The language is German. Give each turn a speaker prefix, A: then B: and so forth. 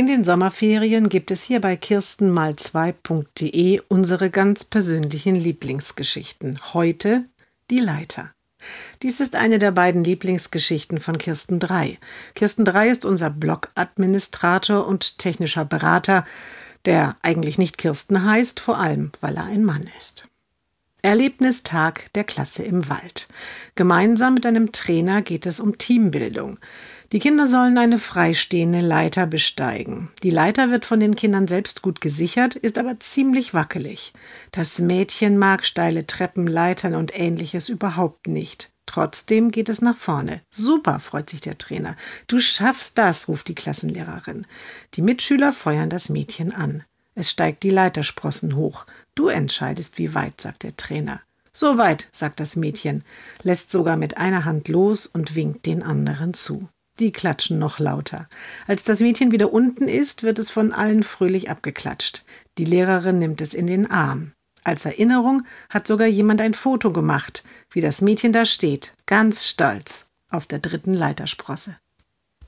A: In den Sommerferien gibt es hier bei kirstenmal2.de unsere ganz persönlichen Lieblingsgeschichten. Heute die Leiter. Dies ist eine der beiden Lieblingsgeschichten von Kirsten Drei. Kirsten Drei ist unser Blog-Administrator und technischer Berater, der eigentlich nicht Kirsten heißt, vor allem weil er ein Mann ist. Erlebnistag der Klasse im Wald. Gemeinsam mit einem Trainer geht es um Teambildung. Die Kinder sollen eine freistehende Leiter besteigen. Die Leiter wird von den Kindern selbst gut gesichert, ist aber ziemlich wackelig. Das Mädchen mag steile Treppen, Leitern und ähnliches überhaupt nicht. Trotzdem geht es nach vorne. Super, freut sich der Trainer. Du schaffst das, ruft die Klassenlehrerin. Die Mitschüler feuern das Mädchen an. Es steigt die Leitersprossen hoch. Du entscheidest, wie weit, sagt der Trainer. So weit, sagt das Mädchen, lässt sogar mit einer Hand los und winkt den anderen zu. Die klatschen noch lauter. Als das Mädchen wieder unten ist, wird es von allen fröhlich abgeklatscht. Die Lehrerin nimmt es in den Arm. Als Erinnerung hat sogar jemand ein Foto gemacht, wie das Mädchen da steht, ganz stolz, auf der dritten Leitersprosse.